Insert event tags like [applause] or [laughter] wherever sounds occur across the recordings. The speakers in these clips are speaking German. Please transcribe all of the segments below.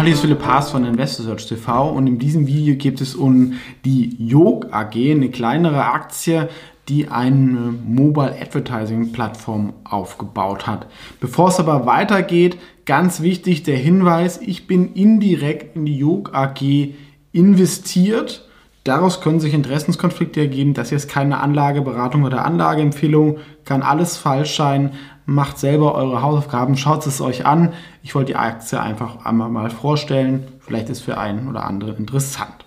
Hallo, ist Philipp Haas von InvestorSearch TV und in diesem Video geht es um die Yog AG, eine kleinere Aktie, die eine Mobile Advertising Plattform aufgebaut hat. Bevor es aber weitergeht, ganz wichtig der Hinweis, ich bin indirekt in die Yog AG investiert. Daraus können sich Interessenskonflikte ergeben. Das hier ist keine Anlageberatung oder Anlageempfehlung, kann alles falsch sein macht selber eure Hausaufgaben, schaut es euch an. Ich wollte die Aktie einfach einmal mal vorstellen. Vielleicht ist für einen oder anderen interessant.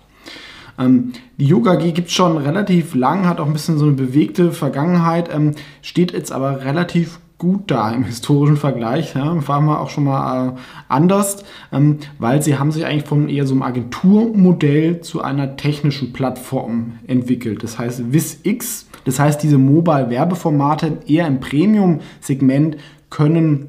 Ähm, die Yoga G gibt es schon relativ lang, hat auch ein bisschen so eine bewegte Vergangenheit, ähm, steht jetzt aber relativ gut da im historischen Vergleich. Ja, war mal auch schon mal äh, anders, ähm, weil sie haben sich eigentlich von eher so einem Agenturmodell zu einer technischen Plattform entwickelt. Das heißt WisX, das heißt diese Mobile-Werbeformate eher im Premium-Segment können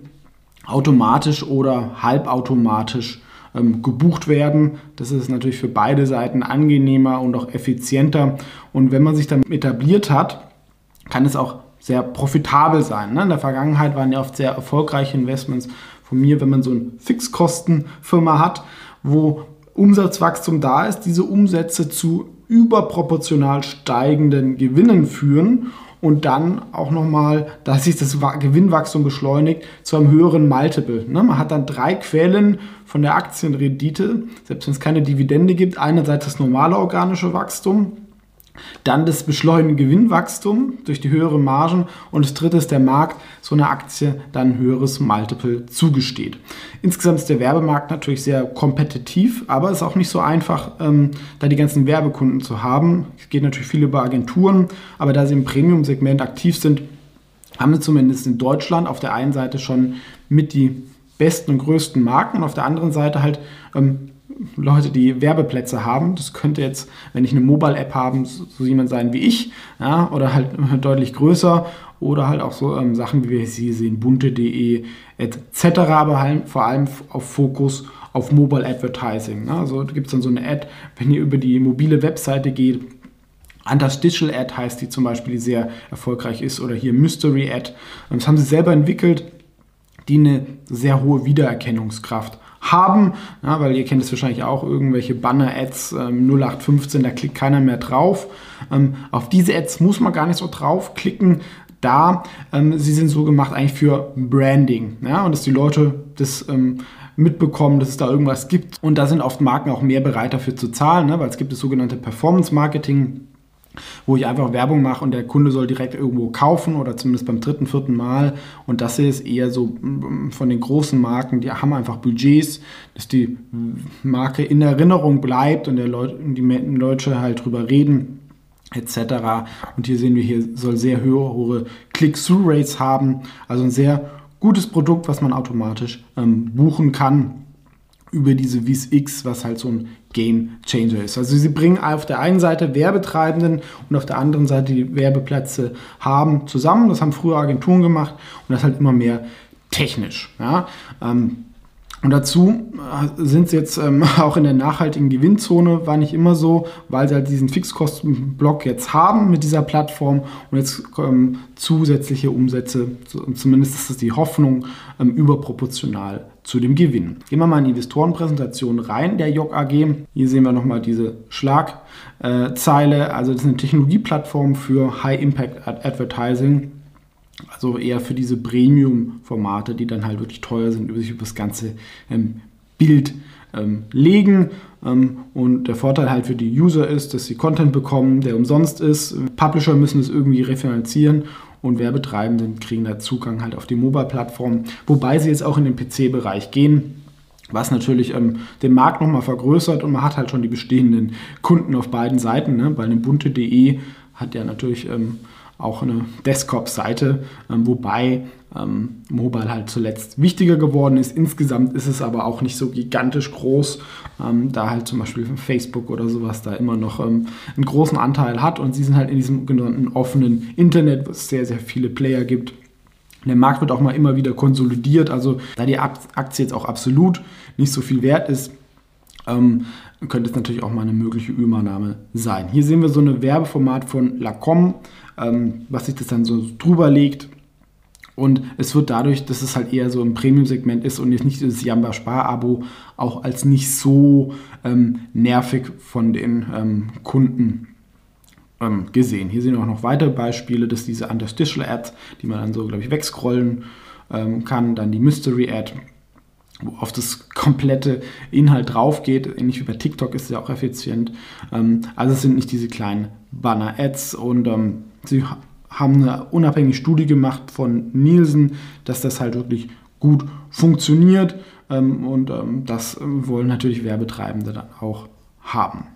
automatisch oder halbautomatisch ähm, gebucht werden. Das ist natürlich für beide Seiten angenehmer und auch effizienter. Und wenn man sich dann etabliert hat, kann es auch sehr profitabel sein. Ne? In der Vergangenheit waren ja oft sehr erfolgreiche Investments von mir, wenn man so eine Fixkostenfirma hat, wo Umsatzwachstum da ist, diese Umsätze zu überproportional steigenden Gewinnen führen und dann auch nochmal, dass sich das Gewinnwachstum beschleunigt, zu einem höheren Multiple. Ne? Man hat dann drei Quellen von der Aktienrendite, selbst wenn es keine Dividende gibt. Einerseits das normale organische Wachstum, dann das beschleunigende Gewinnwachstum durch die höheren Margen und das dritte ist der Markt, so eine Aktie dann ein höheres Multiple zugesteht. Insgesamt ist der Werbemarkt natürlich sehr kompetitiv, aber es ist auch nicht so einfach, ähm, da die ganzen Werbekunden zu haben. Es geht natürlich viel über Agenturen, aber da sie im Premium-Segment aktiv sind, haben sie zumindest in Deutschland auf der einen Seite schon mit die besten und größten Marken und auf der anderen Seite halt ähm, Leute, die Werbeplätze haben. Das könnte jetzt, wenn ich eine Mobile-App habe, so jemand sein wie ich, ja, oder [laughs] halt deutlich größer oder halt auch so ähm, Sachen, wie wir hier sehen, bunte.de etc., aber halt vor allem auf Fokus auf Mobile Advertising. Ne? Also gibt es dann so eine Ad, wenn ihr über die mobile Webseite geht, Anders Digital Ad heißt die zum Beispiel, die sehr erfolgreich ist, oder hier Mystery Ad. Das haben sie selber entwickelt, die eine sehr hohe Wiedererkennungskraft haben, ja, weil ihr kennt es wahrscheinlich auch, irgendwelche Banner-Ads ähm, 0815, da klickt keiner mehr drauf. Ähm, auf diese Ads muss man gar nicht so draufklicken, da ähm, sie sind so gemacht eigentlich für Branding ja, und dass die Leute das ähm, mitbekommen, dass es da irgendwas gibt. Und da sind oft Marken auch mehr bereit dafür zu zahlen, ne, weil es gibt das sogenannte Performance Marketing wo ich einfach Werbung mache und der Kunde soll direkt irgendwo kaufen oder zumindest beim dritten, vierten Mal. Und das ist eher so mm, von den großen Marken, die haben einfach Budgets, dass die Marke in Erinnerung bleibt und der Leute, die Leute halt drüber reden etc. Und hier sehen wir, hier soll sehr hohe Click-Through-Rates haben, also ein sehr gutes Produkt, was man automatisch ähm, buchen kann über diese Vis X, was halt so ein Game Changer ist. Also sie bringen auf der einen Seite Werbetreibenden und auf der anderen Seite die Werbeplätze haben zusammen. Das haben früher Agenturen gemacht und das halt immer mehr technisch. Ja? Ähm, und dazu äh, sind sie jetzt ähm, [laughs] auch in der nachhaltigen Gewinnzone, war nicht immer so, weil sie halt diesen Fixkostenblock jetzt haben mit dieser Plattform und jetzt ähm, zusätzliche Umsätze, zumindest ist das die Hoffnung, überproportional zu dem Gewinn. Gehen wir mal in die Investorenpräsentation rein der JOG AG. Hier sehen wir nochmal diese Schlagzeile. Also das ist eine Technologieplattform für High Impact Advertising also eher für diese Premium-Formate, die dann halt wirklich teuer sind, über sich über das ganze ähm, Bild ähm, legen. Ähm, und der Vorteil halt für die User ist, dass sie Content bekommen, der umsonst ist. Publisher müssen es irgendwie refinanzieren und Werbetreibenden kriegen da Zugang halt auf die Mobile-Plattform, wobei sie jetzt auch in den PC-Bereich gehen was natürlich ähm, den Markt nochmal vergrößert und man hat halt schon die bestehenden Kunden auf beiden Seiten. Ne? Bei dem bunte.de hat ja natürlich ähm, auch eine Desktop-Seite, ähm, wobei ähm, Mobile halt zuletzt wichtiger geworden ist. Insgesamt ist es aber auch nicht so gigantisch groß, ähm, da halt zum Beispiel Facebook oder sowas da immer noch einen großen Anteil hat und sie sind halt in diesem genannten offenen Internet, wo es sehr, sehr viele Player gibt. Der Markt wird auch mal immer wieder konsolidiert, also da die Aktie jetzt auch absolut nicht so viel wert ist, ähm, könnte es natürlich auch mal eine mögliche Übernahme sein. Hier sehen wir so ein Werbeformat von Lacom, ähm, was sich das dann so drüber legt. Und es wird dadurch, dass es halt eher so im Premium-Segment ist und jetzt nicht das Jamba Spar-Abo, auch als nicht so ähm, nervig von den ähm, Kunden ähm, gesehen. Hier sehen wir auch noch weitere Beispiele, dass diese Interstitial Ads, die man dann so, glaube ich, wegscrollen ähm, kann, dann die Mystery Ad, wo auf das komplette Inhalt drauf geht. Ähnlich wie bei TikTok ist es ja auch effizient. Ähm, also es sind nicht diese kleinen Banner-Ads und ähm, sie haben eine unabhängige Studie gemacht von Nielsen, dass das halt wirklich gut funktioniert ähm, und ähm, das wollen natürlich Werbetreibende dann auch haben.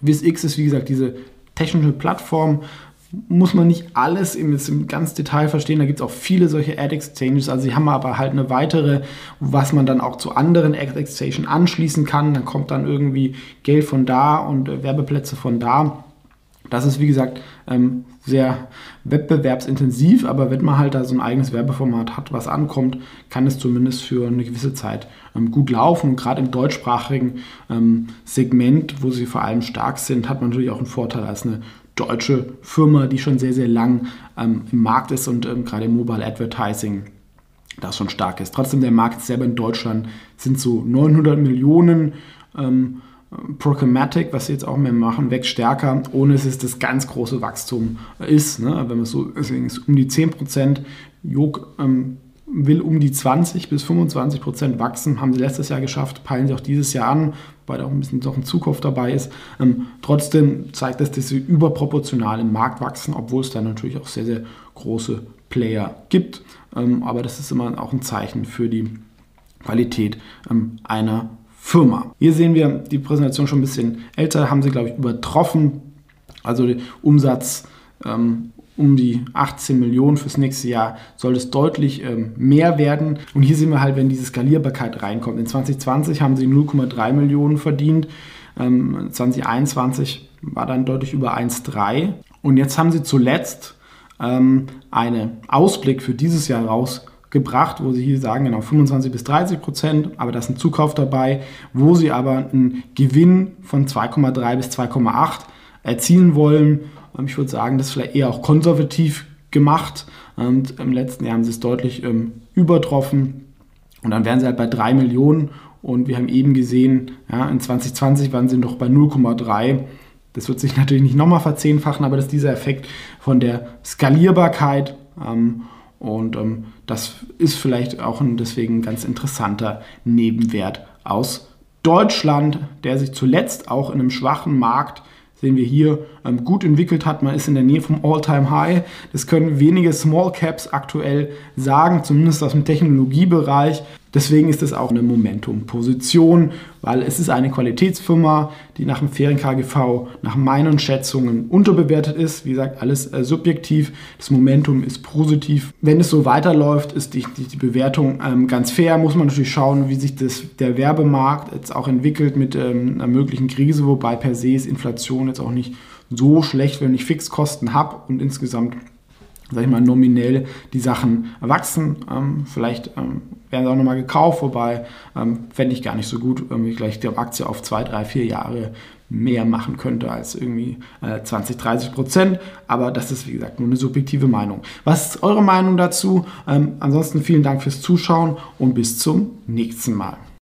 WisX ist wie gesagt diese technische Plattform, muss man nicht alles im, im ganz Detail verstehen. Da gibt es auch viele solche Ad-Exchanges. Also sie haben aber halt eine weitere, was man dann auch zu anderen Ad-Exchanges anschließen kann. Dann kommt dann irgendwie Geld von da und äh, Werbeplätze von da. Das ist wie gesagt ähm, sehr wettbewerbsintensiv, aber wenn man halt da so ein eigenes Werbeformat hat, was ankommt, kann es zumindest für eine gewisse Zeit ähm, gut laufen. Und gerade im deutschsprachigen ähm, Segment, wo sie vor allem stark sind, hat man natürlich auch einen Vorteil als eine deutsche Firma, die schon sehr, sehr lang ähm, im Markt ist und ähm, gerade im Mobile Advertising das schon stark ist. Trotzdem, der Markt selber in Deutschland sind so 900 Millionen ähm, Programmatic, was sie jetzt auch mehr machen, wächst stärker, ohne dass es das ganz große Wachstum ist. Ne? Wenn man so, deswegen ist um die 10 Prozent. Jog ähm, will um die 20 bis 25 Prozent wachsen, haben sie letztes Jahr geschafft, peilen sie auch dieses Jahr an, weil da auch ein bisschen doch ein Zukauf dabei ist. Ähm, trotzdem zeigt das, dass sie überproportional im Markt wachsen, obwohl es da natürlich auch sehr, sehr große Player gibt. Ähm, aber das ist immer auch ein Zeichen für die Qualität ähm, einer Firma. Hier sehen wir die Präsentation schon ein bisschen älter, haben sie, glaube ich, übertroffen. Also Umsatz ähm, um die 18 Millionen fürs nächste Jahr soll es deutlich ähm, mehr werden. Und hier sehen wir halt, wenn diese Skalierbarkeit reinkommt. In 2020 haben sie 0,3 Millionen verdient. Ähm, 2021 war dann deutlich über 1,3. Und jetzt haben sie zuletzt ähm, einen Ausblick für dieses Jahr rausgebracht, wo sie hier sagen, genau 25 bis 30 Prozent, aber da ist ein Zukauf dabei, wo sie aber einen Gewinn von 2,3 bis 2,8 erzielen wollen ähm, ich würde sagen, das ist vielleicht eher auch konservativ gemacht. Und im letzten Jahr haben sie es deutlich ähm, übertroffen. Und dann wären sie halt bei 3 Millionen. Und wir haben eben gesehen, ja, in 2020 waren sie noch bei 0,3. Das wird sich [laughs] natürlich nicht nochmal verzehnfachen, aber das ist dieser Effekt von der Skalierbarkeit. Ähm, und ähm, das ist vielleicht auch ein deswegen ganz interessanter Nebenwert aus Deutschland, der sich zuletzt auch in einem schwachen Markt sehen wir hier, ähm, gut entwickelt hat. Man ist in der Nähe vom All-Time-High. Das können wenige Small Caps aktuell sagen, zumindest aus dem Technologiebereich. Deswegen ist es auch eine Momentum-Position, weil es ist eine Qualitätsfirma, die nach dem fairen KGV, nach meinen Schätzungen unterbewertet ist. Wie gesagt, alles äh, subjektiv. Das Momentum ist positiv. Wenn es so weiterläuft, ist die, die, die Bewertung ähm, ganz fair. Muss man natürlich schauen, wie sich das, der Werbemarkt jetzt auch entwickelt mit ähm, einer möglichen Krise, wobei per se ist Inflation jetzt auch nicht so schlecht, wenn ich Fixkosten habe und insgesamt sag ich mal, nominell die Sachen wachsen. Ähm, vielleicht ähm, werden sie auch nochmal gekauft, wobei ähm, fände ich gar nicht so gut, wenn ich gleich die Aktie auf zwei, drei, vier Jahre mehr machen könnte als irgendwie äh, 20, 30 Prozent. Aber das ist, wie gesagt, nur eine subjektive Meinung. Was ist eure Meinung dazu? Ähm, ansonsten vielen Dank fürs Zuschauen und bis zum nächsten Mal.